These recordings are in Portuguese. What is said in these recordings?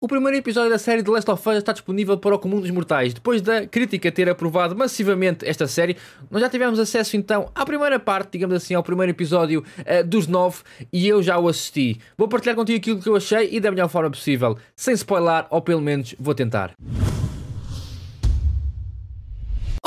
O primeiro episódio da série The Last of Us está disponível para o comum dos mortais. Depois da crítica ter aprovado massivamente esta série, nós já tivemos acesso então à primeira parte, digamos assim, ao primeiro episódio uh, dos nove e eu já o assisti. Vou partilhar contigo aquilo que eu achei e da melhor forma possível, sem spoiler, ou pelo menos vou tentar.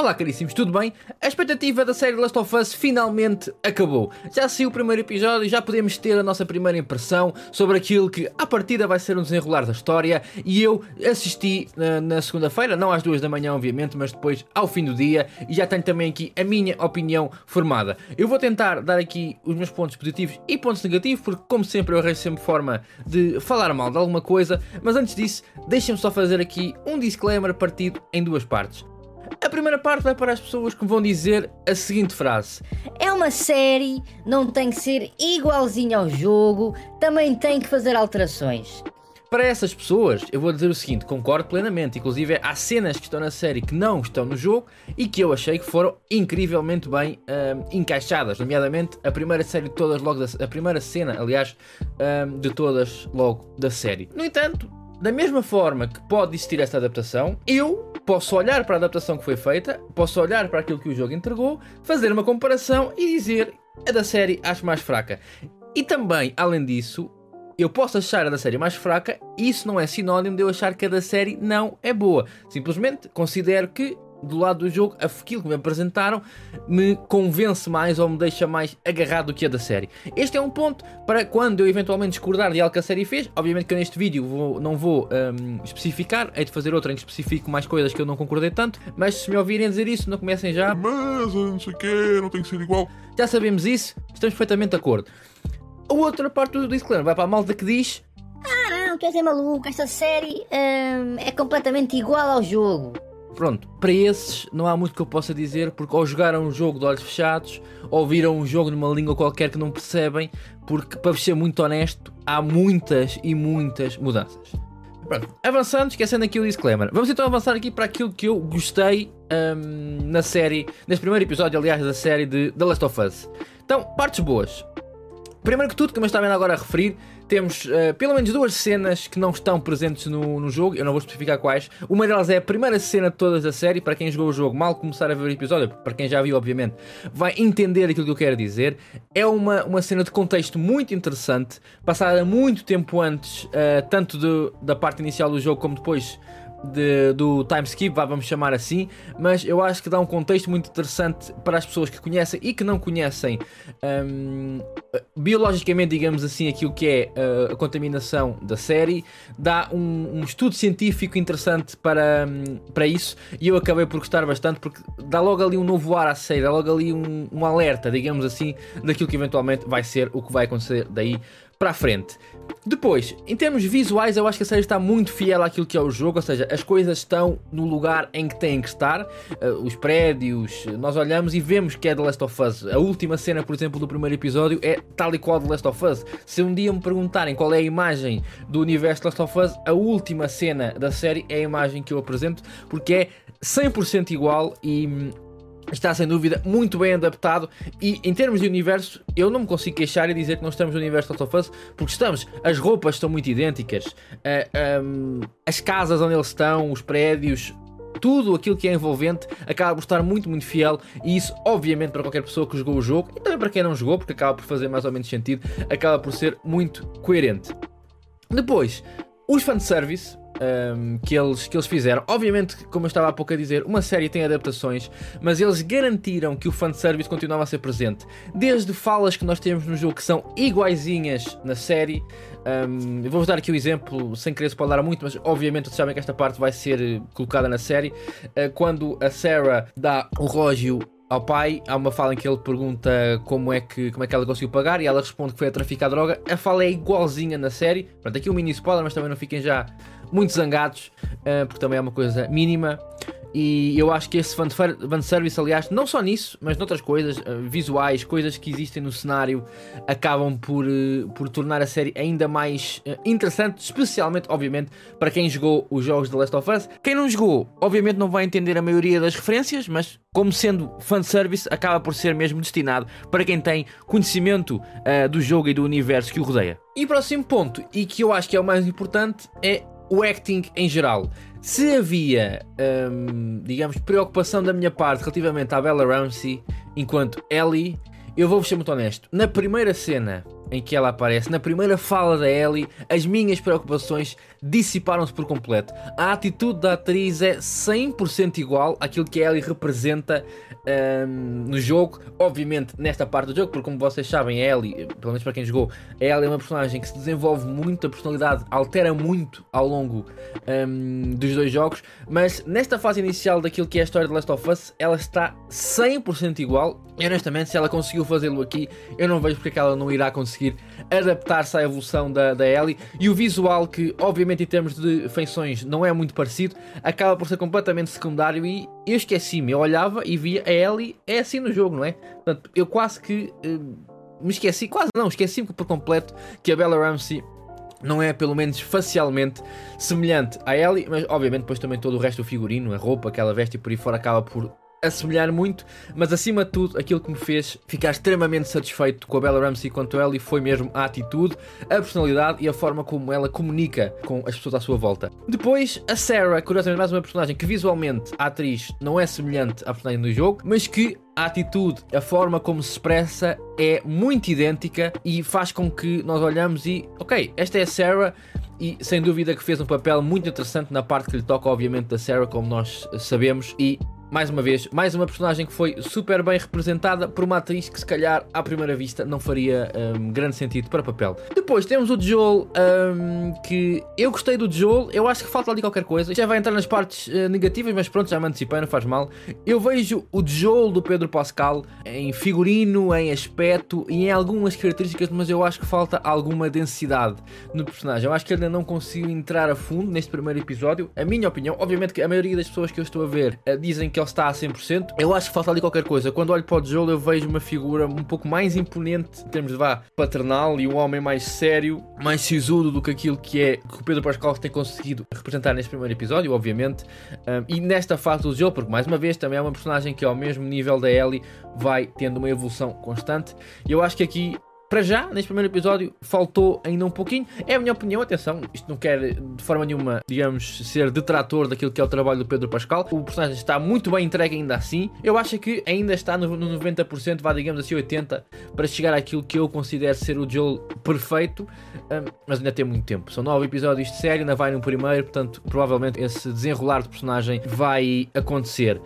Olá caríssimos, tudo bem? A expectativa da série Last of Us finalmente acabou. Já saiu o primeiro episódio e já podemos ter a nossa primeira impressão sobre aquilo que à partida vai ser um desenrolar da história e eu assisti na, na segunda-feira, não às duas da manhã obviamente, mas depois ao fim do dia e já tenho também aqui a minha opinião formada. Eu vou tentar dar aqui os meus pontos positivos e pontos negativos porque como sempre eu arranjo sempre forma de falar mal de alguma coisa, mas antes disso deixem-me só fazer aqui um disclaimer partido em duas partes. A primeira parte vai para as pessoas que vão dizer a seguinte frase: É uma série, não tem que ser igualzinho ao jogo, também tem que fazer alterações. Para essas pessoas, eu vou dizer o seguinte: concordo plenamente. Inclusive, há cenas que estão na série que não estão no jogo e que eu achei que foram incrivelmente bem um, encaixadas. Nomeadamente, a primeira série de todas, logo da, a primeira cena, aliás, um, de todas logo da série. No entanto, da mesma forma que pode existir esta adaptação, eu posso olhar para a adaptação que foi feita, posso olhar para aquilo que o jogo entregou, fazer uma comparação e dizer a da série acho mais fraca. E também, além disso, eu posso achar a da série mais fraca, e isso não é sinónimo de eu achar que a da série não é boa. Simplesmente considero que do lado do jogo, aquilo que me apresentaram me convence mais ou me deixa mais agarrado do que a da série. Este é um ponto para quando eu eventualmente discordar de algo que a série fez. Obviamente que eu neste vídeo vou, não vou um, especificar, hei de fazer outro em que especifico mais coisas que eu não concordei tanto, mas se me ouvirem dizer isso, não comecem já. Mas não sei o quê, não tem que ser igual. Já sabemos isso, estamos perfeitamente de acordo. A outra parte do disclaimer vai para a malta que diz Ah não, tu és é maluco, esta série hum, é completamente igual ao jogo. Pronto, para esses não há muito que eu possa dizer, porque ou jogaram um jogo de olhos fechados, ou viram um jogo numa língua qualquer que não percebem, porque, para ser muito honesto, há muitas e muitas mudanças. Pronto, avançando, esquecendo aqui o disclaimer, vamos então avançar aqui para aquilo que eu gostei um, na série, neste primeiro episódio, aliás, da série de The Last of Us. Então, partes boas. Primeiro que tudo, como eu estava agora a referir, temos uh, pelo menos duas cenas que não estão presentes no, no jogo, eu não vou especificar quais. Uma delas é a primeira cena de todas da série, para quem jogou o jogo, mal começar a ver o episódio, para quem já viu, obviamente, vai entender aquilo que eu quero dizer. É uma, uma cena de contexto muito interessante, passada muito tempo antes, uh, tanto de, da parte inicial do jogo como depois de, do time skip, vamos chamar assim, mas eu acho que dá um contexto muito interessante para as pessoas que conhecem e que não conhecem um, biologicamente, digamos assim, aquilo que é uh, a contaminação da série, dá um, um estudo científico interessante para, um, para isso e eu acabei por gostar bastante porque dá logo ali um novo ar à série, dá logo ali um, um alerta, digamos assim, daquilo que eventualmente vai ser o que vai acontecer daí para frente. Depois, em termos visuais, eu acho que a série está muito fiel àquilo que é o jogo, ou seja, as coisas estão no lugar em que têm que estar, uh, os prédios, nós olhamos e vemos que é The Last of Us. A última cena, por exemplo, do primeiro episódio é tal e qual The Last of Us. Se um dia me perguntarem qual é a imagem do universo The Last of Us, a última cena da série é a imagem que eu apresento, porque é 100% igual e hum, está sem dúvida muito bem adaptado e em termos de universo eu não me consigo queixar e dizer que não estamos no universo Last of porque estamos, as roupas estão muito idênticas uh, eh, um, as casas onde eles estão, os prédios tudo aquilo que é envolvente acaba por estar muito, muito fiel e isso, obviamente, para qualquer pessoa que jogou o jogo e também para quem não jogou, porque acaba por fazer mais ou menos sentido, acaba por ser muito coerente. Depois, os fanservice, um, que, eles, que eles fizeram. Obviamente, como eu estava há pouco a dizer, uma série tem adaptações, mas eles garantiram que o fanservice continuava a ser presente. Desde falas que nós temos no jogo que são iguaizinhas na série. Um, Vou-vos dar aqui o um exemplo, sem querer spoiler muito, mas obviamente vocês sabem que esta parte vai ser colocada na série. Uh, quando a Sarah dá o relógio ao pai, há uma fala em que ele pergunta como é que, como é que ela conseguiu pagar e ela responde que foi a traficar droga. A fala é igualzinha na série. Pronto, aqui um mini spoiler, mas também não fiquem já muito zangados, uh, porque também é uma coisa mínima. E eu acho que esse fanservice, aliás, não só nisso, mas noutras coisas, uh, visuais, coisas que existem no cenário, acabam por, uh, por tornar a série ainda mais uh, interessante, especialmente, obviamente, para quem jogou os jogos de Last of Us. Quem não jogou, obviamente, não vai entender a maioria das referências, mas como sendo fanservice, acaba por ser mesmo destinado para quem tem conhecimento do jogo e do universo que o rodeia. E próximo ponto, e que eu acho que é o mais importante, é o acting em geral. Se havia, hum, digamos, preocupação da minha parte relativamente à Bella Ramsey enquanto Ellie, eu vou-vos ser muito honesto. Na primeira cena em que ela aparece, na primeira fala da Ellie, as minhas preocupações dissiparam-se por completo. A atitude da atriz é 100% igual àquilo que a Ellie representa um, no jogo. Obviamente, nesta parte do jogo, porque como vocês sabem, a Ellie, pelo menos para quem jogou, a Ellie é uma personagem que se desenvolve muito, a personalidade altera muito ao longo um, dos dois jogos. Mas nesta fase inicial daquilo que é a história de Last of Us, ela está 100% igual. E honestamente, se ela conseguiu fazê-lo aqui, eu não vejo porque ela não irá conseguir adaptar-se à evolução da, da Ellie. E o visual, que obviamente em termos de feições não é muito parecido, acaba por ser completamente secundário. E eu esqueci-me, eu olhava e via a Ellie, é assim no jogo, não é? Portanto, eu quase que uh, me esqueci, quase não, esqueci-me por completo que a Bella Ramsey não é, pelo menos facialmente, semelhante a Ellie, mas obviamente depois também todo o resto do figurino, a roupa que ela veste e por aí fora acaba por assemelhar muito, mas acima de tudo, aquilo que me fez ficar extremamente satisfeito com a Bella Ramsey quanto a Ellie foi mesmo a atitude, a personalidade e a forma como ela comunica com as pessoas à sua volta. Depois, a Sarah, curiosamente, mais uma personagem que visualmente a atriz não é semelhante à personagem do jogo, mas que a atitude, a forma como se expressa é muito idêntica e faz com que nós olhamos e, ok, esta é a Sarah e sem dúvida que fez um papel muito interessante na parte que lhe toca, obviamente, da Sarah, como nós sabemos, e mais uma vez, mais uma personagem que foi super bem representada por uma atriz que se calhar à primeira vista não faria um, grande sentido para papel. Depois temos o Joel, um, que eu gostei do Joel, eu acho que falta ali qualquer coisa. Já vai entrar nas partes uh, negativas, mas pronto, já me antecipei, não faz mal. Eu vejo o Joel do Pedro Pascal em figurino, em aspecto e em algumas características, mas eu acho que falta alguma densidade no personagem. Eu acho que ainda não conseguiu entrar a fundo neste primeiro episódio. A minha opinião, obviamente que a maioria das pessoas que eu estou a ver uh, dizem que ele está a 100%. Eu acho que falta ali qualquer coisa. Quando olho para o Joel, eu vejo uma figura um pouco mais imponente em termos de vá paternal e um homem mais sério, mais sisudo do que aquilo que é que o Pedro Pascal tem conseguido representar neste primeiro episódio, obviamente. Um, e nesta fase do Joel, porque mais uma vez também é uma personagem que ao mesmo nível da Ellie vai tendo uma evolução constante. Eu acho que aqui para já, neste primeiro episódio, faltou ainda um pouquinho. É a minha opinião, atenção, isto não quer de forma nenhuma, digamos, ser detrator daquilo que é o trabalho do Pedro Pascal. O personagem está muito bem entregue ainda assim. Eu acho que ainda está no, no 90%, vá digamos assim 80%, para chegar àquilo que eu considero ser o Joel perfeito, um, mas ainda tem muito tempo. São nove episódios de série, ainda vai no primeiro, portanto, provavelmente esse desenrolar de personagem vai acontecer.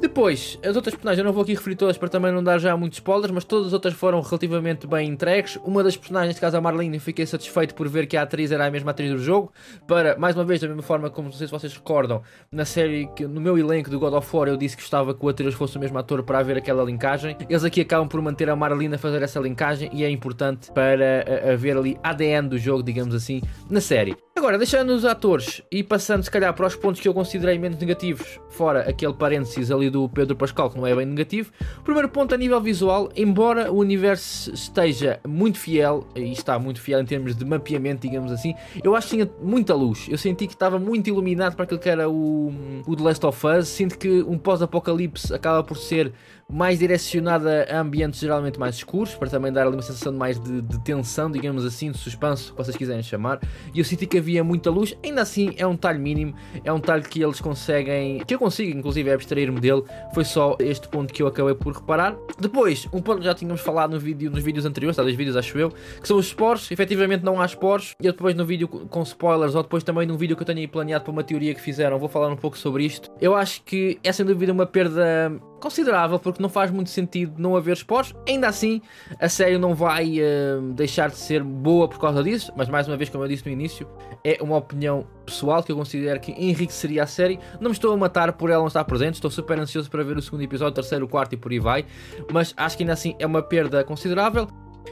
Depois, as outras personagens, eu não vou aqui referir todas para também não dar já muitos spoilers, mas todas as outras foram relativamente bem entregues. Uma das personagens, de caso a Marlene, fiquei satisfeito por ver que a atriz era a mesma atriz do jogo. Para, mais uma vez, da mesma forma como não sei se vocês recordam, na série, que, no meu elenco do God of War, eu disse que gostava que o atriz fosse o mesmo ator para haver aquela linkagem. Eles aqui acabam por manter a Marlene a fazer essa linkagem e é importante para haver ali ADN do jogo, digamos assim, na série. Agora, deixando os atores e passando se calhar para os pontos que eu considerei menos negativos, fora aquele parênteses ali do Pedro Pascal, que não é bem negativo. Primeiro ponto a nível visual, embora o universo esteja muito fiel, e está muito fiel em termos de mapeamento, digamos assim, eu acho que tinha muita luz. Eu senti que estava muito iluminado para aquilo que era o, o The Last of Us. Sinto que um pós-apocalipse acaba por ser mais direcionada a ambientes geralmente mais escuros, para também dar ali uma sensação mais de, de tensão, digamos assim, de suspense, que vocês quiserem chamar. E eu senti que havia muita luz, ainda assim é um talho mínimo, é um talho que eles conseguem, que eu consigo inclusive abstrair-me dele, foi só este ponto que eu acabei por reparar. Depois, um ponto que já tínhamos falado no vídeo, nos vídeos anteriores, tá, dois vídeos acho eu, que são os spores, efetivamente não há spores, e eu depois no vídeo com spoilers, ou depois também num vídeo que eu tenho aí planeado para uma teoria que fizeram, vou falar um pouco sobre isto. Eu acho que é sem dúvida uma perda considerável, porque não faz muito sentido não haver esportes. Ainda assim, a série não vai uh, deixar de ser boa por causa disso, mas mais uma vez, como eu disse no início, é uma opinião pessoal que eu considero que enriqueceria a série. Não me estou a matar por ela não estar presente, estou super ansioso para ver o segundo episódio, o terceiro, o quarto e por aí vai, mas acho que ainda assim é uma perda considerável.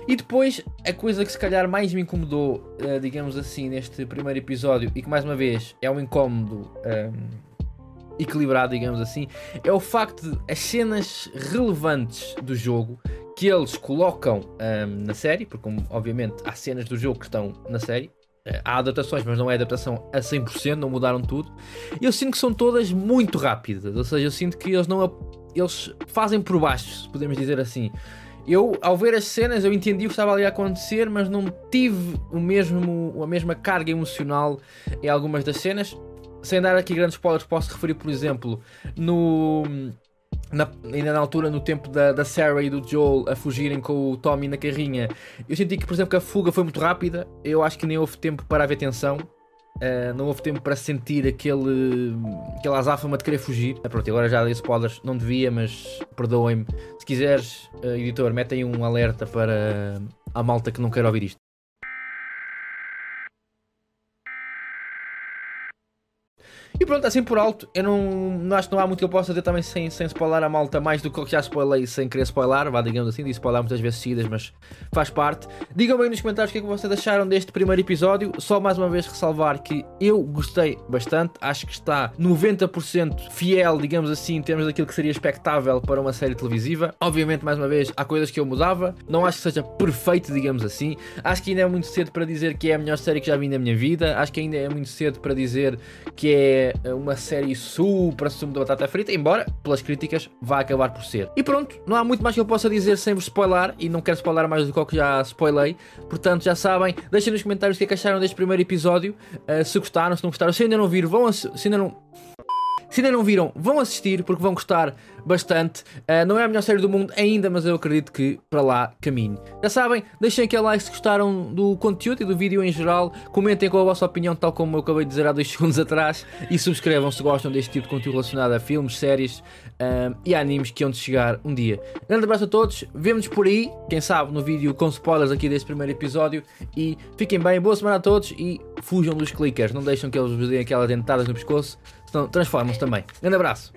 E depois, a coisa que se calhar mais me incomodou, uh, digamos assim, neste primeiro episódio, e que mais uma vez é um incómodo. Um, equilibrado, digamos assim, é o facto de as cenas relevantes do jogo que eles colocam um, na série, porque obviamente há cenas do jogo que estão na série, eh, há adaptações, mas não é adaptação a 100%, não mudaram tudo. Eu sinto que são todas muito rápidas, ou seja, eu sinto que eles não eles fazem por baixo, podemos dizer assim. Eu, ao ver as cenas, eu entendi o que estava ali a acontecer, mas não tive o mesmo, a mesma carga emocional em algumas das cenas. Sem dar aqui grandes spoilers, posso referir, por exemplo, no. Na, ainda na altura, no tempo da, da Sarah e do Joel a fugirem com o Tommy na carrinha, eu senti que, por exemplo, que a fuga foi muito rápida. Eu acho que nem houve tempo para haver tensão. Uh, não houve tempo para sentir aquele, aquela azáfama de querer fugir. Uh, pronto, agora já dei spoilers, não devia, mas perdoem-me. Se quiseres, uh, editor, mete aí um alerta para a malta que não quer ouvir isto. E pronto, assim por alto, eu não, não acho que não há muito que eu possa dizer também sem, sem spoiler a malta mais do que já spoilei sem querer spoiler, vá digamos assim, de spoiler muitas vezes seguidas, mas faz parte. Digam aí nos comentários o que é que vocês acharam deste primeiro episódio. Só mais uma vez ressalvar que eu gostei bastante, acho que está 90% fiel, digamos assim, em termos daquilo que seria expectável para uma série televisiva. Obviamente, mais uma vez, há coisas que eu mudava, não acho que seja perfeito, digamos assim. Acho que ainda é muito cedo para dizer que é a melhor série que já vi na minha vida, acho que ainda é muito cedo para dizer que é é uma série super sumo de batata frita, embora, pelas críticas, vá acabar por ser. E pronto, não há muito mais que eu possa dizer sem vos spoiler, e não quero spoiler mais do que já spoilei, portanto já sabem, deixem nos comentários o que, é que acharam deste primeiro episódio, uh, se gostaram, se não gostaram, se ainda não viram, vão, se ainda não... Se ainda não viram, vão assistir porque vão gostar bastante. Uh, não é a melhor série do mundo ainda, mas eu acredito que para lá caminho. Já sabem, deixem aquele like se gostaram do conteúdo e do vídeo em geral. Comentem com a vossa opinião, tal como eu acabei de dizer há dois segundos atrás. E subscrevam se gostam deste tipo de conteúdo relacionado a filmes, séries uh, e animes que hão de chegar um dia. Grande abraço a todos, vemo-nos por aí, quem sabe no vídeo com spoilers aqui deste primeiro episódio. E fiquem bem, boa semana a todos e fujam dos clickers, não deixem que eles vos deem aquelas dentadas no pescoço, transformam-se também. Grande abraço!